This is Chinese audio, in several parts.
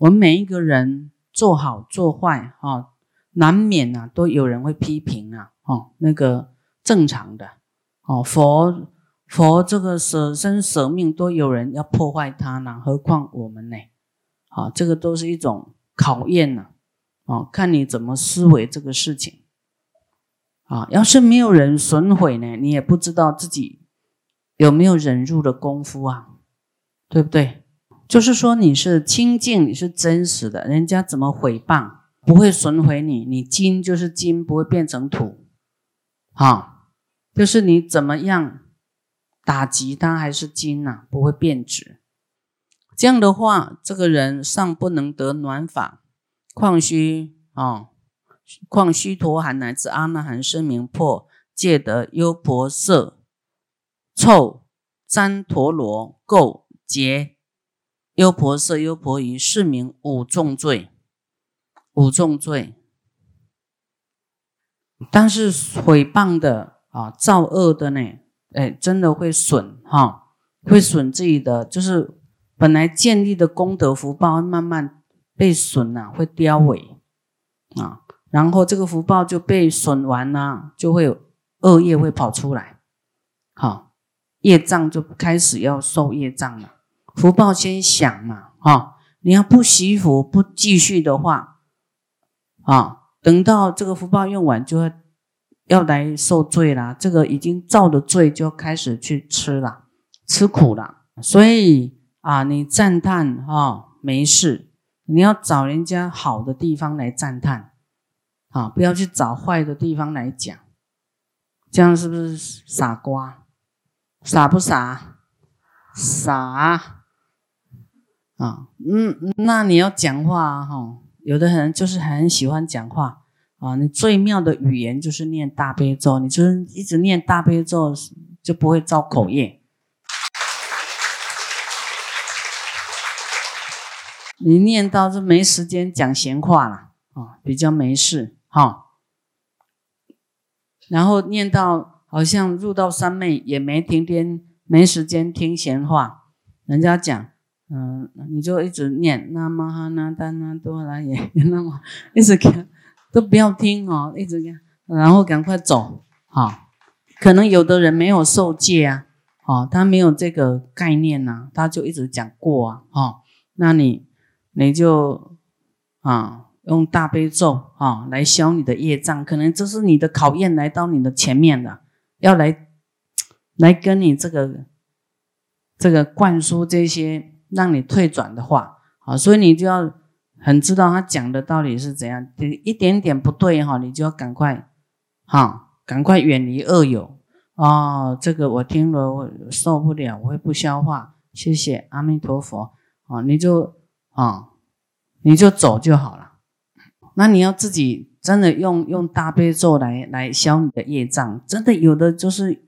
我们每一个人做好做坏哈，难免啊都有人会批评啊，哦，那个正常的哦，佛佛这个舍身舍命都有人要破坏他呢，何况我们呢？啊，这个都是一种考验呢，哦，看你怎么思维这个事情。啊，要是没有人损毁呢，你也不知道自己有没有忍辱的功夫啊，对不对？就是说你是清净，你是真实的，人家怎么毁谤不会损毁你？你金就是金，不会变成土。啊，就是你怎么样打击它还是金呐，不会变质。这样的话，这个人尚不能得暖法，况须啊。况须陀含乃至阿那含声名破戒得优婆塞臭旃陀罗垢结优婆塞优婆夷是名五重罪，五重罪。但是毁谤的啊，造恶的呢，哎，真的会损哈，会损自己的，就是本来建立的功德福报慢慢被损呐，会凋萎啊。然后这个福报就被损完了，就会有恶业会跑出来，好，业障就开始要受业障了。福报先享嘛，哈，你要不惜福不继续的话，啊，等到这个福报用完，就要要来受罪啦。这个已经造的罪就要开始去吃了，吃苦了。所以啊，你赞叹啊，没事，你要找人家好的地方来赞叹。啊，不要去找坏的地方来讲，这样是不是傻瓜？傻不傻？傻啊！嗯，那你要讲话哈，有的人就是很喜欢讲话啊。你最妙的语言就是念大悲咒，你就是一直念大悲咒，就不会造口业。你念到就没时间讲闲话了啊，比较没事。好，然后念到好像入到三昧，也没天天，没时间听闲话。人家讲，嗯，你就一直念那嘛哈那达那多拉也那么一直看，都不要听哦，一直看，然后赶快走。好，可能有的人没有受戒啊，哦，他没有这个概念呐，他就一直讲过啊，哦，那你你就啊。用大悲咒啊来消你的业障，可能这是你的考验来到你的前面了，要来来跟你这个这个灌输这些让你退转的话啊，所以你就要很知道他讲的到底是怎样，一点点不对哈，你就要赶快哈，赶快远离恶友哦。这个我听了我受不了，我会不消化。谢谢阿弥陀佛啊，你就啊你就走就好了。那你要自己真的用用大悲咒来来消你的业障，真的有的就是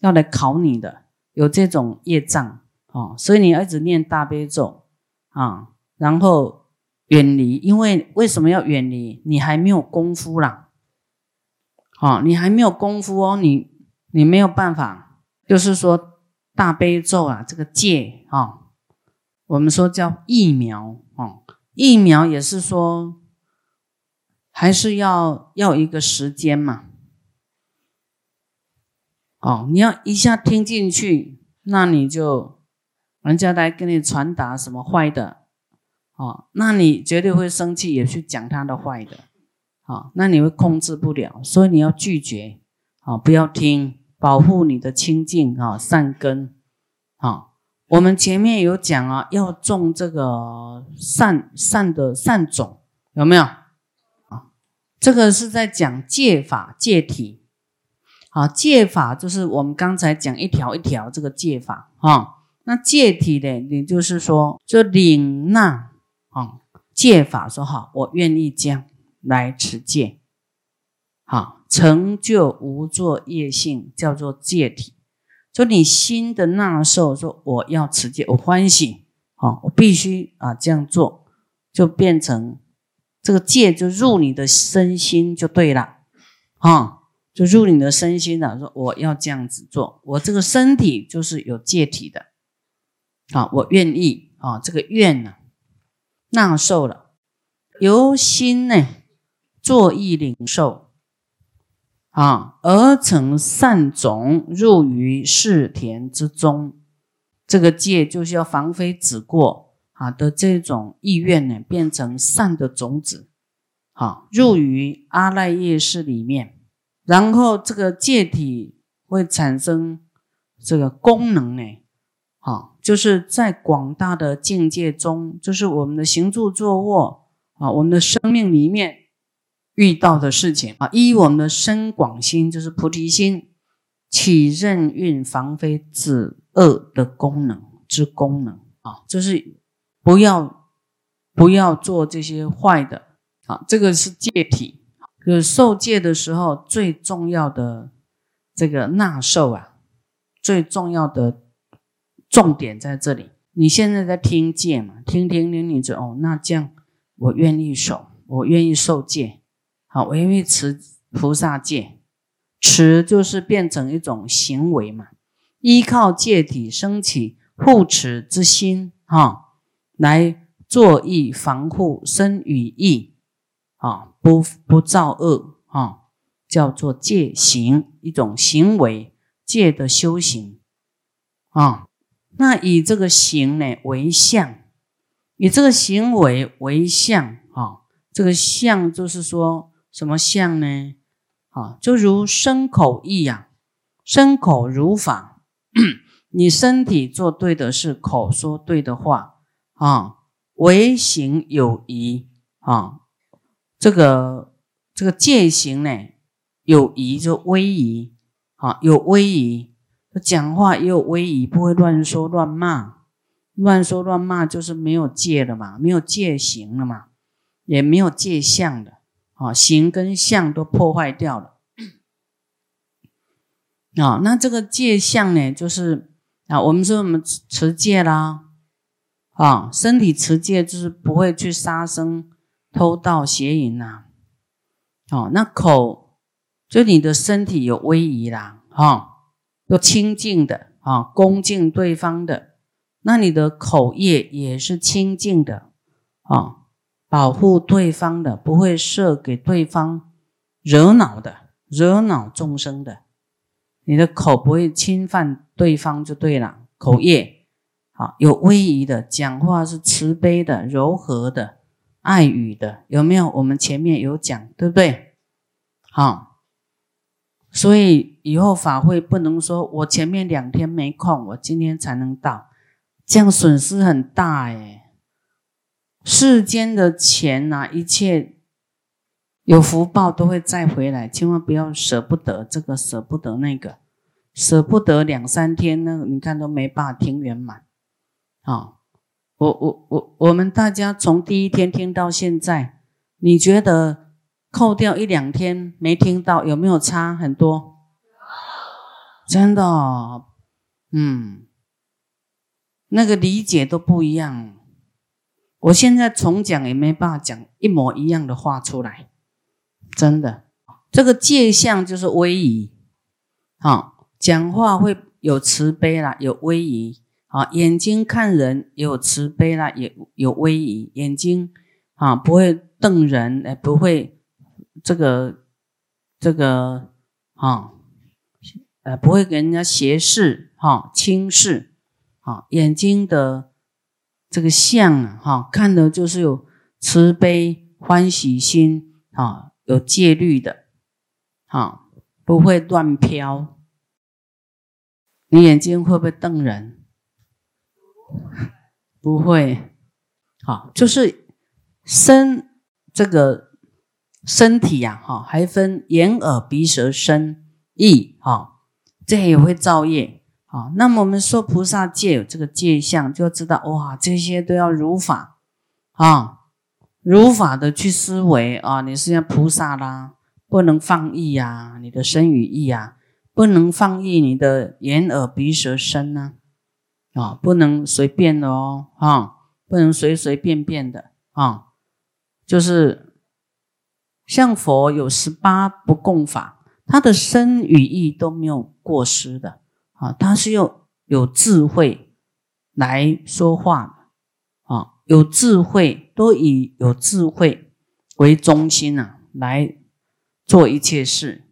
要来考你的，有这种业障哦，所以你要一直念大悲咒啊，然后远离，因为为什么要远离？你还没有功夫啦，哦，你还没有功夫哦，你你没有办法，就是说大悲咒啊，这个戒啊，我们说叫疫苗哦，疫苗也是说。还是要要一个时间嘛，哦，你要一下听进去，那你就人家来跟你传达什么坏的，哦，那你绝对会生气，也去讲他的坏的，好，那你会控制不了，所以你要拒绝，啊，不要听，保护你的清净啊，善根，啊，我们前面有讲啊，要种这个善善的善种，有没有？啊这个是在讲戒法戒体，好，戒法就是我们刚才讲一条一条这个戒法啊。那戒体呢，也就是说，就领纳啊戒法，说好，我愿意将来持戒，好，成就无作业性，叫做戒体。就你心的纳受，说我要持戒，我欢喜，好，我必须啊这样做，就变成。这个戒就入你的身心就对了，啊，就入你的身心了。说我要这样子做，我这个身体就是有戒体的，啊，我愿意啊，这个愿呢，纳受了，由心呢作意领受啊，而成善种入于世田之中。这个戒就是要防非止过啊的这种意愿呢，变成善的种子，好入于阿赖耶识里面，然后这个戒体会产生这个功能呢，好就是在广大的境界中，就是我们的行住坐卧啊，我们的生命里面遇到的事情啊，依我们的深广心，就是菩提心，起任运防非止。恶的功能之功能啊，就是不要不要做这些坏的啊，这个是戒体，就是受戒的时候最重要的这个纳受啊，最重要的重点在这里。你现在在听戒嘛，听听听，你就哦，那这样我愿意守，我愿意受戒，好，我愿意持菩萨戒，持就是变成一种行为嘛。依靠戒体升起护持之心，哈，来作意防护身与意，啊，不不造恶，啊，叫做戒行一种行为戒的修行，啊，那以这个行呢为相，以这个行为为相，啊，这个相就是说什么相呢？啊，就如身口意呀，身口如法。你身体做对的事，口说对的话啊，为行有疑啊，这个这个戒行呢有疑就威仪啊，有威仪，讲话也有威仪，不会乱说乱骂，乱说乱骂就是没有戒了嘛，没有戒行了嘛，也没有戒相的啊，行跟相都破坏掉了。啊，那这个戒相呢，就是啊，我们说我们持戒啦，啊，身体持戒就是不会去杀生、偷盗、邪淫呐。哦，那口就你的身体有威仪啦，哈，有清净的啊，恭敬对方的，那你的口业也是清净的啊，保护对方的，不会设给对方惹恼的，惹恼众生的。你的口不会侵犯对方就对了，口业好有威仪的，讲话是慈悲的、柔和的、爱语的，有没有？我们前面有讲，对不对？好，所以以后法会不能说我前面两天没空，我今天才能到，这样损失很大哎。世间的钱呐，一切。有福报都会再回来，千万不要舍不得这个，舍不得那个，舍不得两三天呢？你看都没办法听圆满。好，我我我我们大家从第一天听到现在，你觉得扣掉一两天没听到，有没有差很多？真的，嗯，那个理解都不一样。我现在重讲也没办法讲一模一样的话出来。真的，这个界相就是威仪，好，讲话会有慈悲啦，有威仪，好，眼睛看人有慈悲啦，也有威仪，眼睛啊不会瞪人，哎，不会这个这个啊，呃，不会给人家斜视，哈，轻视，啊，眼睛的这个相啊，哈，看的就是有慈悲欢喜心，啊。有戒律的，好，不会乱飘。你眼睛会不会瞪人？不会。好，就是身这个身体呀，哈，还分眼、耳、鼻、舌、身、意，哈，这也会造业。好，那么我们说菩萨戒有这个戒相，就知道哇，这些都要如法啊。如法的去思维啊，你是要菩萨啦，不能放逸呀，你的身与意啊，不能放逸你的眼耳鼻舌身呢，啊，不能随便的哦，啊，不能随随便便的啊，就是像佛有十八不共法，他的身与意都没有过失的啊，他是用有智慧来说话的啊。有智慧，都以有智慧为中心啊，来做一切事。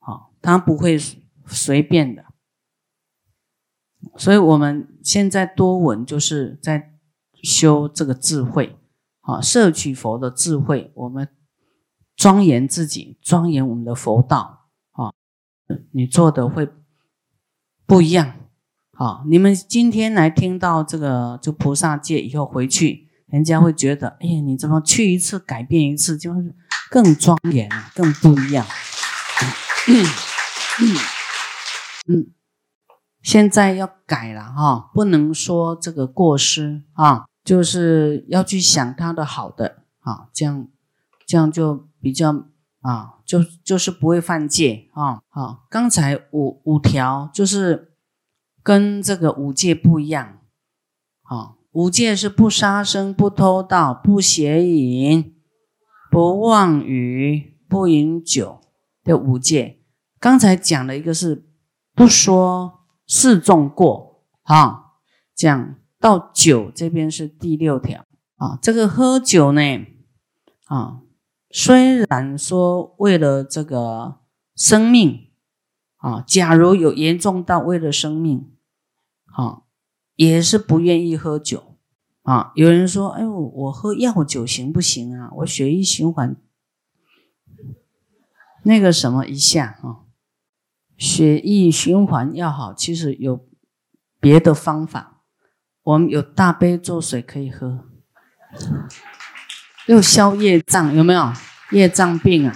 啊，他不会随便的。所以我们现在多闻，就是在修这个智慧，啊，摄取佛的智慧，我们庄严自己，庄严我们的佛道，啊，你做的会不一样。好，你们今天来听到这个，就菩萨戒以后回去，人家会觉得，哎呀，你怎么去一次改变一次，就是更庄严，更不一样。嗯，现在要改了哈，不能说这个过失啊，就是要去想他的好的啊，这样这样就比较啊，就就是不会犯戒啊。好，刚才五五条就是。跟这个五戒不一样，好，五戒是不杀生、不偷盗、不邪淫、不妄语、不饮酒的五戒。刚才讲了一个是不说示众过，啊，讲到酒这边是第六条啊。这个喝酒呢，啊，虽然说为了这个生命，啊，假如有严重到为了生命。啊，也是不愿意喝酒啊。有人说：“哎呦，我喝药酒行不行啊？我血液循环那个什么一下啊，血液循环要好，其实有别的方法。我们有大杯做水可以喝，又消业障，有没有业障病啊？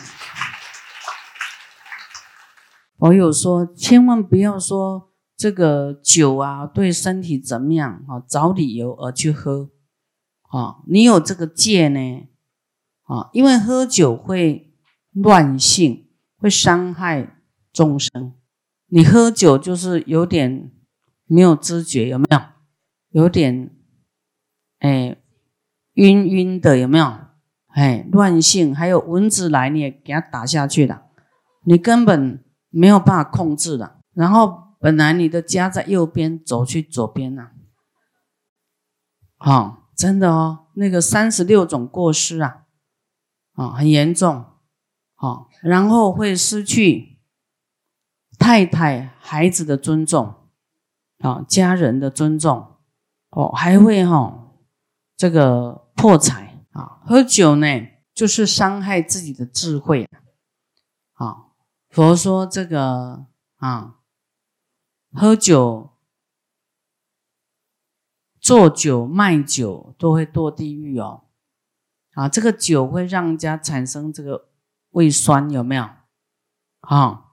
我有说，千万不要说。”这个酒啊，对身体怎么样？啊，找理由而去喝，啊，你有这个戒呢，啊，因为喝酒会乱性，会伤害众生。你喝酒就是有点没有知觉，有没有？有点，哎，晕晕的，有没有？哎，乱性，还有蚊子来，你也给它打下去了，你根本没有办法控制了，然后。本来你的家在右边，走去左边呐，好，真的哦，那个三十六种过失啊，啊，很严重，好，然后会失去太太、孩子的尊重，啊，家人的尊重，哦，还会哈，这个破财啊，喝酒呢，就是伤害自己的智慧，啊，佛说这个啊。喝酒、做酒、卖酒都会堕地狱哦。啊，这个酒会让人家产生这个胃酸，有没有？啊，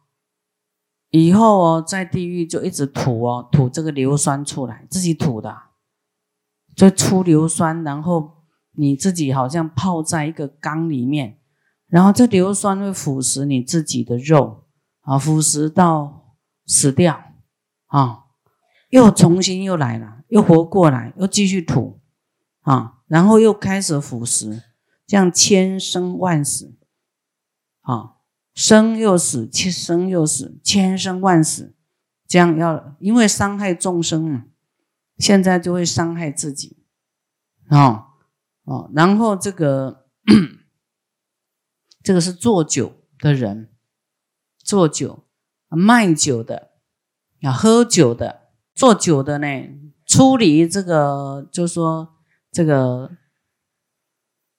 以后哦，在地狱就一直吐哦，吐这个硫酸出来，自己吐的，就出硫酸，然后你自己好像泡在一个缸里面，然后这硫酸会腐蚀你自己的肉，啊，腐蚀到死掉。啊，又重新又来了，又活过来，又继续吐，啊，然后又开始腐蚀，这样千生万死，啊，生又死，千生又死，千生万死，这样要因为伤害众生嘛，现在就会伤害自己，啊，哦，然后这个 这个是做酒的人，做酒卖酒的。要喝酒的、做酒的呢，出离这个，就说这个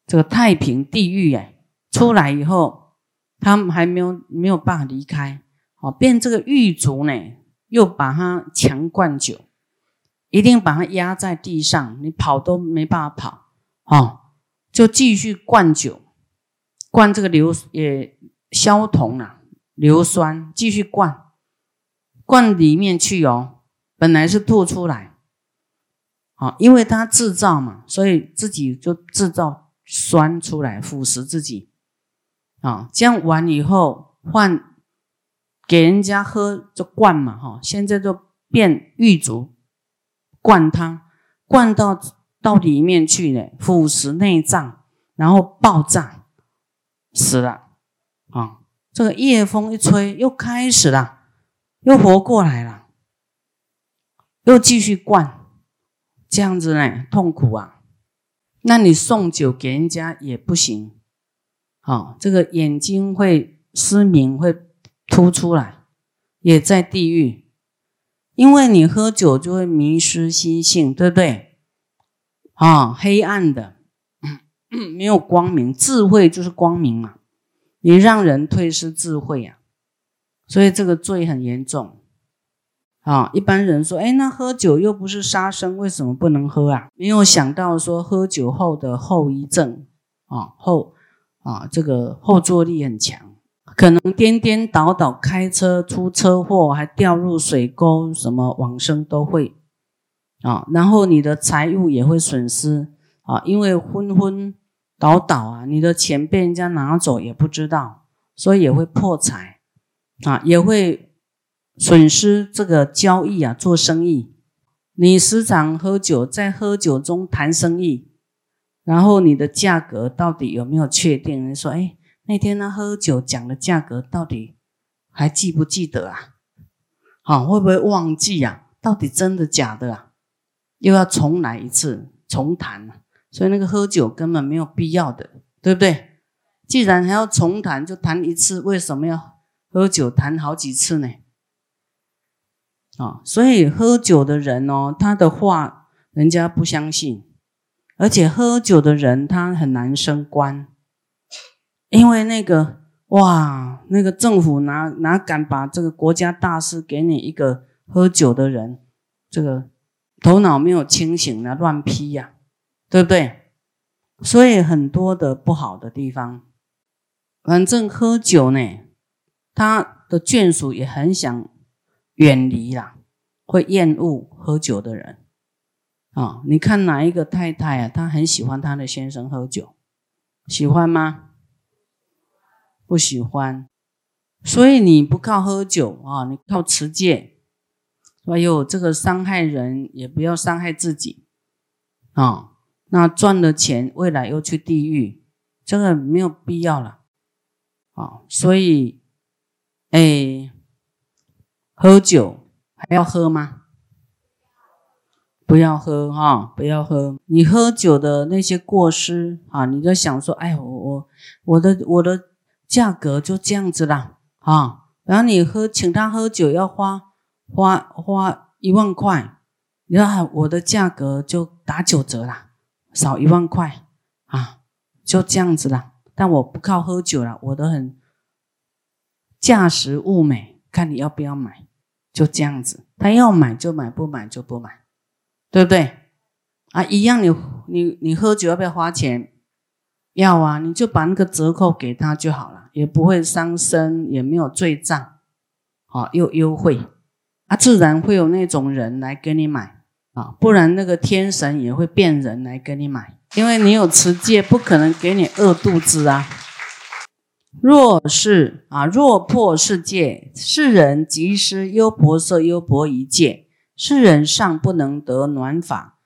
这个太平地狱哎，出来以后，他们还没有没有办法离开，哦，变这个狱卒呢，又把他强灌酒，一定把它压在地上，你跑都没办法跑，哦，就继续灌酒，灌这个硫也消酮了，硫酸继续灌。灌里面去哦，本来是吐出来，好，因为它制造嘛，所以自己就制造酸出来腐蚀自己，啊，这样完以后换给人家喝就灌嘛，哈，现在就变狱卒灌汤，灌到到里面去呢，腐蚀内脏，然后爆炸死了，啊，这个夜风一吹又开始了。又活过来了，又继续灌，这样子呢，痛苦啊！那你送酒给人家也不行，啊，这个眼睛会失明，会凸出来，也在地狱，因为你喝酒就会迷失心性，对不对？啊，黑暗的，没有光明，智慧就是光明嘛，你让人退失智慧呀，所以这个罪很严重。啊，一般人说，哎，那喝酒又不是杀生，为什么不能喝啊？没有想到说喝酒后的后遗症啊，后啊，这个后坐力很强，可能颠颠倒倒开车出车祸，还掉入水沟，什么往生都会啊。然后你的财物也会损失啊，因为昏昏倒倒啊，你的钱被人家拿走也不知道，所以也会破财啊，也会。损失这个交易啊，做生意，你时常喝酒，在喝酒中谈生意，然后你的价格到底有没有确定？你说，哎，那天他喝酒讲的价格到底还记不记得啊？好，会不会忘记啊？到底真的假的啊？又要重来一次，重谈所以那个喝酒根本没有必要的，对不对？既然还要重谈，就谈一次，为什么要喝酒谈好几次呢？啊，所以喝酒的人哦，他的话人家不相信，而且喝酒的人他很难升官，因为那个哇，那个政府哪哪敢把这个国家大事给你一个喝酒的人，这个头脑没有清醒的乱批呀，对不对？所以很多的不好的地方，反正喝酒呢，他的眷属也很想。远离啦，会厌恶喝酒的人啊！你看哪一个太太啊？她很喜欢她的先生喝酒，喜欢吗？不喜欢。所以你不靠喝酒啊，你靠持戒。哎呦，这个伤害人也不要伤害自己啊！那赚了钱，未来又去地狱，这个没有必要了啊！所以，哎。喝酒还要喝吗？不要喝哈，不要喝。你喝酒的那些过失啊，你就想说，哎，我我我的我的价格就这样子啦啊。然后你喝，请他喝酒要花花花一万块，你看我的价格就打九折啦，少一万块啊，就这样子啦。但我不靠喝酒了，我都很价实物美，看你要不要买。就这样子，他要买就买，不买就不买，对不对？啊，一样，你你你喝酒要不要花钱？要啊，你就把那个折扣给他就好了，也不会伤身，也没有罪账，好又优惠，啊，自然会有那种人来跟你买啊，不然那个天神也会变人来跟你买，因为你有持戒，不可能给你饿肚子啊。若是啊，若破世界，世人即失优婆塞、优婆夷戒，世人尚不能得暖法，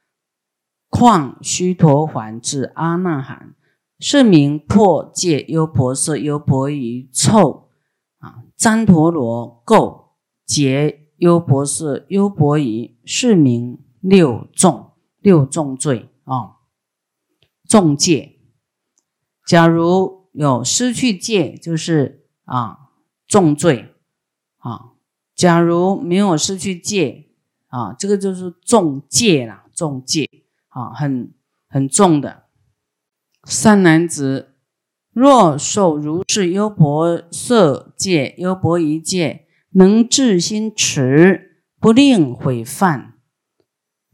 况须陀洹至阿那含，是名破戒优婆塞、优婆夷臭啊！旃陀罗垢结优婆塞、优婆夷，是名六重六重罪啊！重戒，假如。有失去戒，就是啊重罪啊。假如没有失去戒啊，这个就是重戒啦，重戒啊，很很重的。善男子，若受如是优婆塞戒、优婆夷戒，能至心持，不令毁犯，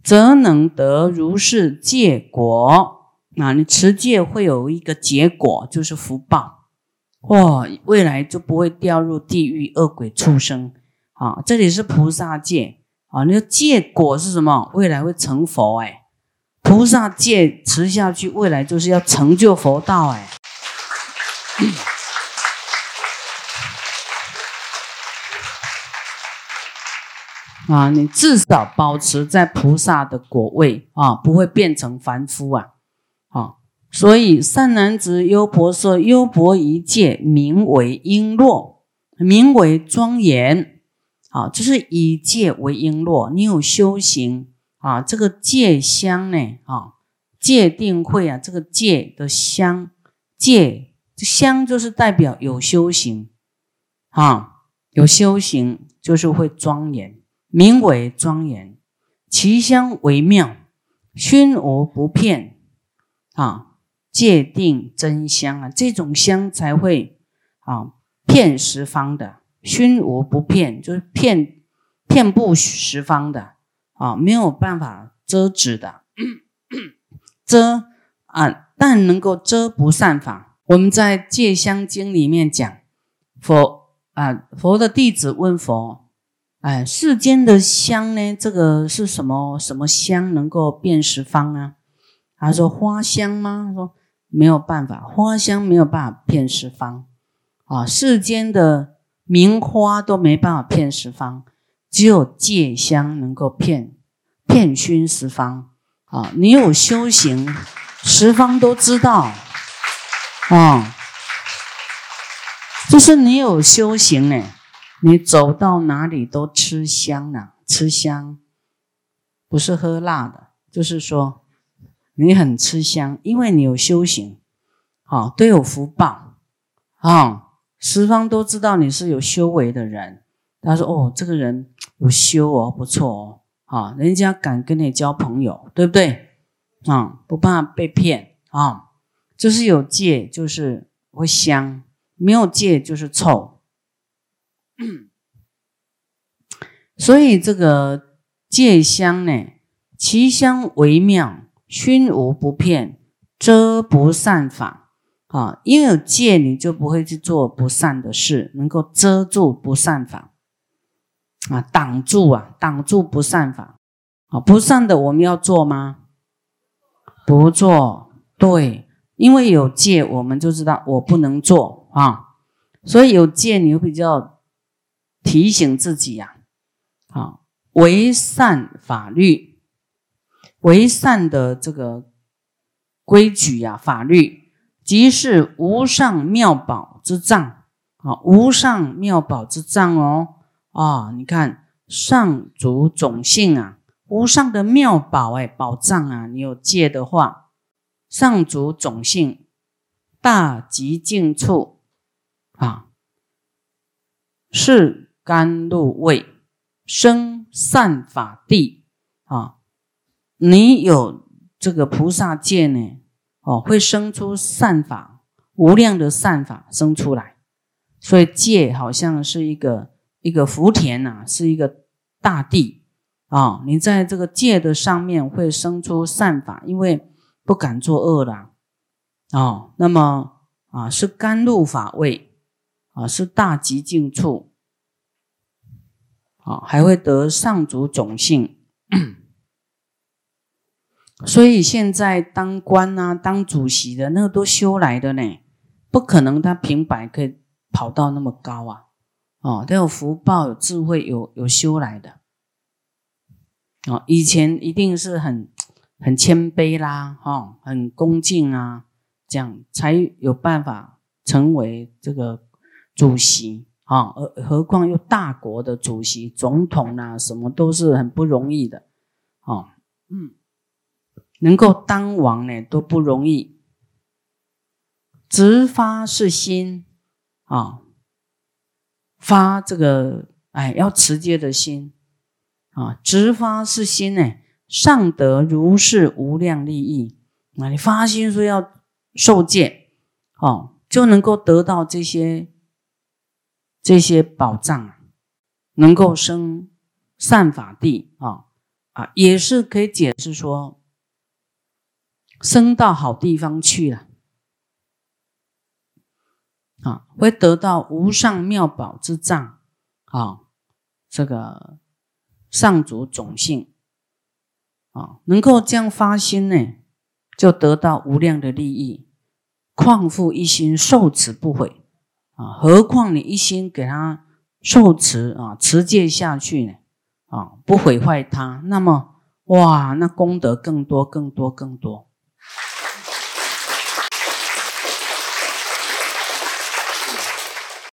则能得如是戒果。那你持戒会有一个结果，就是福报，哇，未来就不会掉入地狱、恶鬼、畜生啊！这里是菩萨戒啊，那个戒果是什么？未来会成佛哎，菩萨戒持下去，未来就是要成就佛道哎。啊，你至少保持在菩萨的果位啊，不会变成凡夫啊。啊所以善男子优婆塞、优婆夷戒，名为璎珞，名为庄严。啊，就是以戒为璎珞。你有修行啊，这个戒香呢，啊，戒定慧啊，这个戒的香，戒香就是代表有修行啊，有修行就是会庄严，名为庄严，其香为妙，熏无不骗啊，戒定真香啊，这种香才会啊骗十方的，熏无不骗，就是骗骗不十方的啊，没有办法遮止的。遮啊，但能够遮不善法。我们在《戒香经》里面讲，佛啊，佛的弟子问佛：“哎，世间的香呢？这个是什么什么香能够辨十方啊？”他说：“花香吗？”说：“没有办法，花香没有办法骗十方啊。世间的名花都没办法骗十方，只有戒香能够骗骗熏十方。”啊，你有修行，十方都知道，啊，就是你有修行呢，你走到哪里都吃香呢，吃香，不是喝辣的，就是说你很吃香，因为你有修行，啊，都有福报，啊，十方都知道你是有修为的人，他说哦，这个人有修哦，不错哦。啊，人家敢跟你交朋友，对不对？啊，不怕被骗啊。就是有戒，就是会香；没有戒，就是臭。所以这个戒香呢，其香微妙，熏无不骗，遮不善法。啊，因为有戒，你就不会去做不善的事，能够遮住不善法。啊，挡住啊，挡住不善法，啊，不善的我们要做吗？不做，对，因为有戒，我们就知道我不能做啊，所以有戒，你会比较提醒自己呀，啊，为善法律，为善的这个规矩呀，法律即是无上妙宝之藏啊，无上妙宝之藏哦。啊，你看上足种性啊，无上的妙宝哎，宝藏啊！你有戒的话，上足种性，大极静处啊，是甘露味，生善法地啊！你有这个菩萨戒呢，哦，会生出善法，无量的善法生出来，所以戒好像是一个。一个福田呐，是一个大地啊！你在这个戒的上面会生出善法，因为不敢作恶了哦。那么啊，是甘露法味啊，是大极净处啊，还会得上足种性。所以现在当官啊、当主席的那个都修来的呢，不可能他平白可以跑到那么高啊。哦，都有福报、有智慧、有有修来的。哦，以前一定是很很谦卑啦，哈，很恭敬啊，这样才有办法成为这个主席啊。而何况又大国的主席、总统啊，什么都是很不容易的。哦，嗯，能够当王呢都不容易，直发是心啊。发这个哎，要持戒的心啊，直发是心呢，上得如是无量利益啊！你发心说要受戒哦，就能够得到这些这些宝藏，能够生善法地啊啊，也是可以解释说，生到好地方去了。啊，会得到无上妙宝之藏，啊，这个上足种性，啊，能够这样发心呢，就得到无量的利益，况复一心受持不毁，啊，何况你一心给他受持啊，持戒下去呢，啊，不毁坏他，那么哇，那功德更多更多更多。